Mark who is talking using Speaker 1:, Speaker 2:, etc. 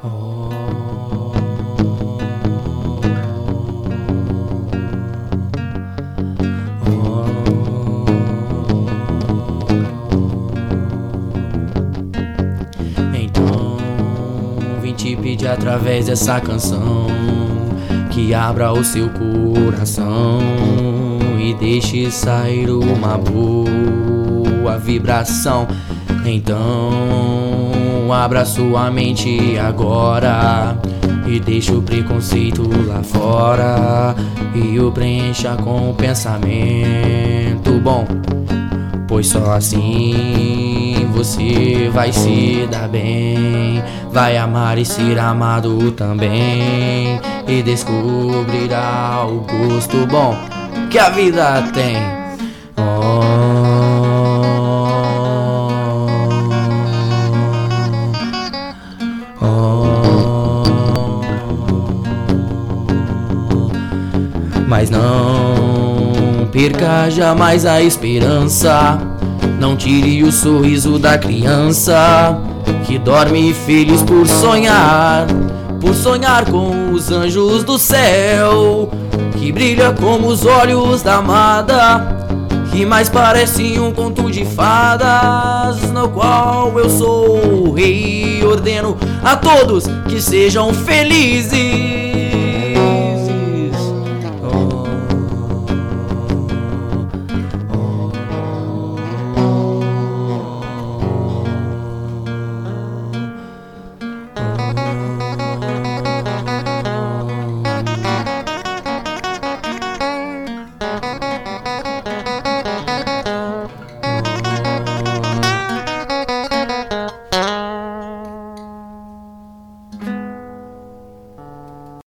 Speaker 1: Então, pede através dessa canção que abra o seu coração e deixe sair uma boa vibração. Então então, abra sua mente agora e deixe o preconceito lá fora e o preencha com o pensamento bom. Pois só assim você vai se dar bem, vai amar e ser amado também, e descobrirá o gosto bom que a vida tem. Oh, mas não perca jamais a esperança. Não tire o sorriso da criança que dorme feliz por sonhar, por sonhar com os anjos do céu que brilha como os olhos da amada, que mais parece um conto de fadas, no qual eu sou o rei. Ordeno a todos que sejam felizes.